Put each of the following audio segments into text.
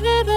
give it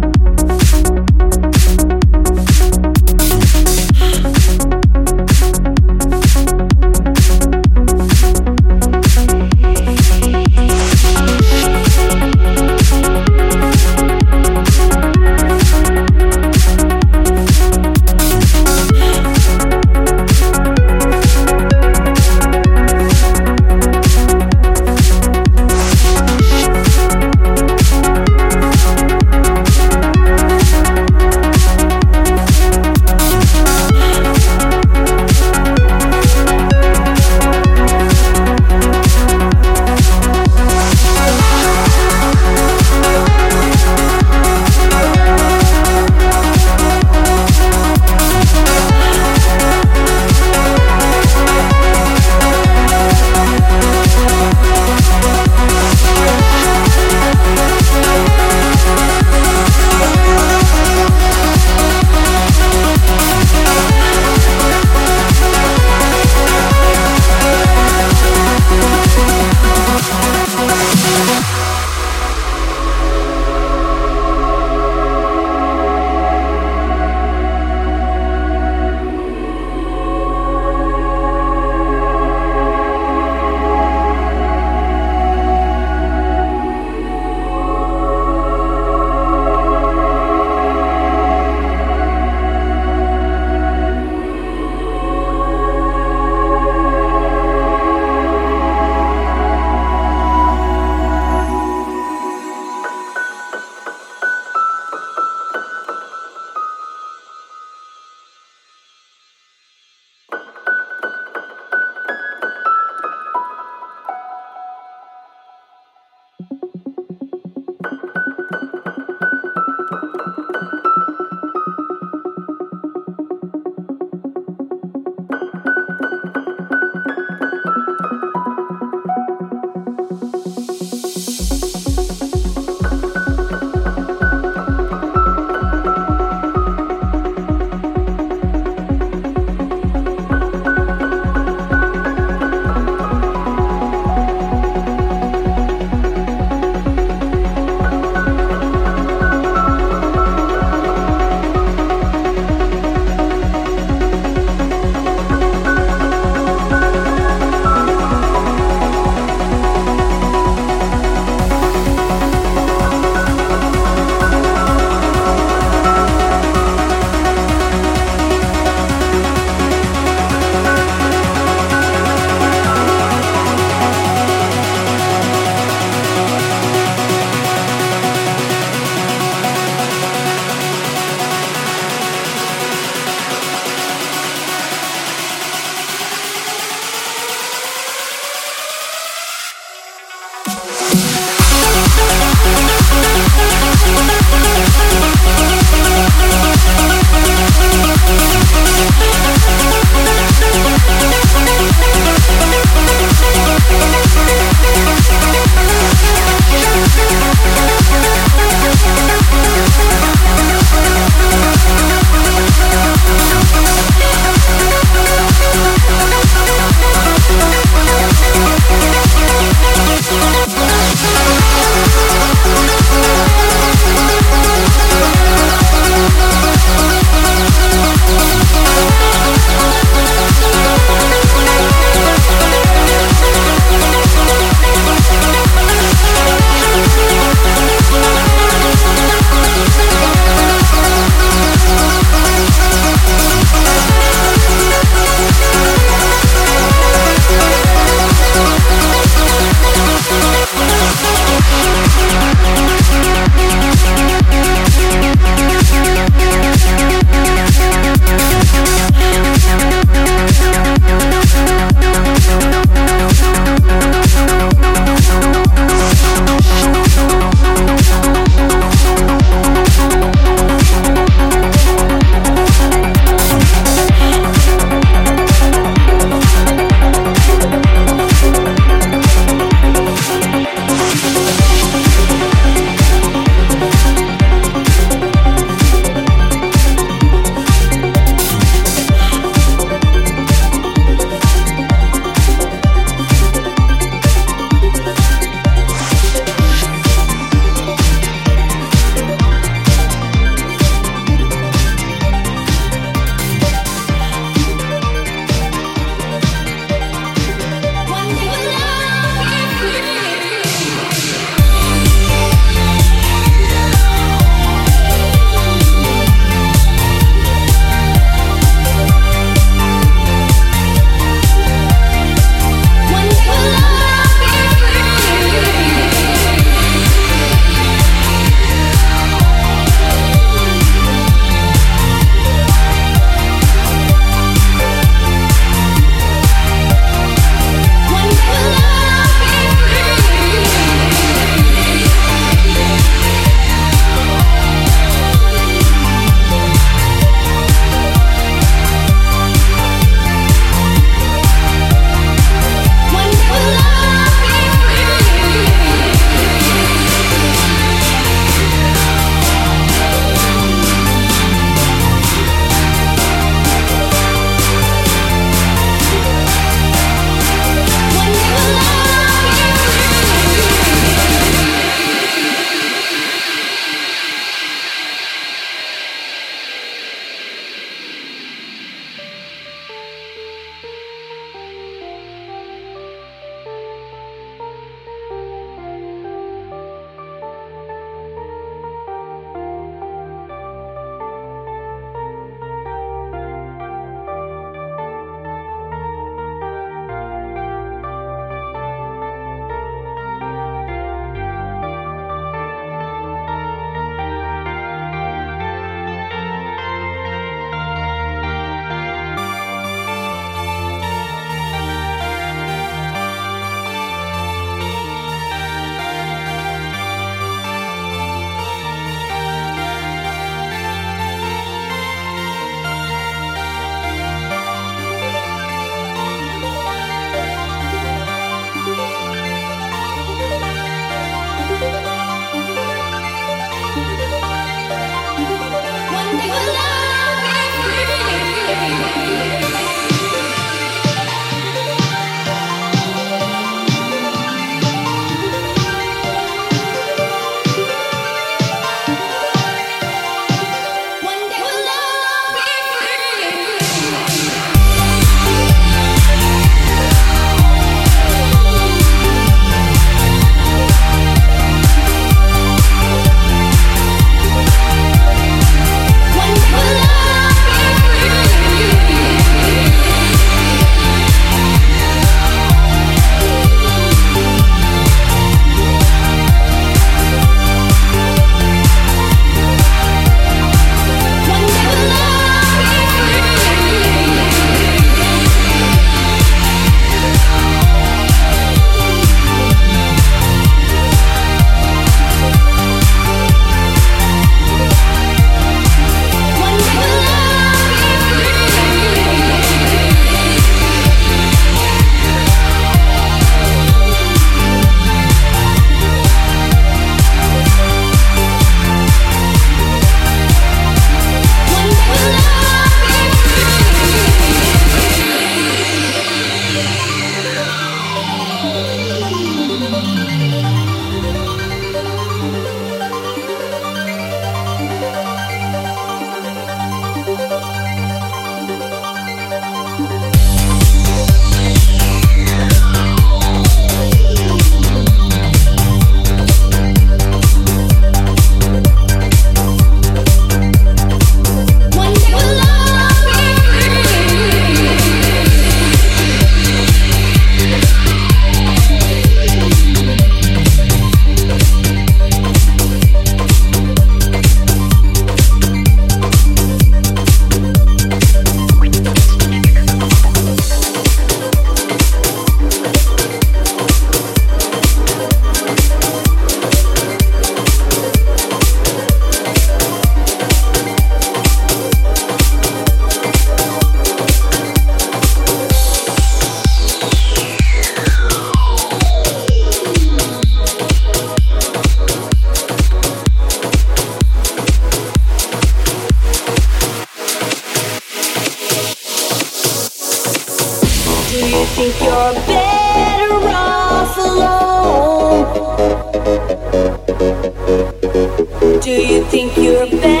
Do you think you're better?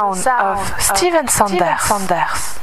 Sound of Steven Sanders.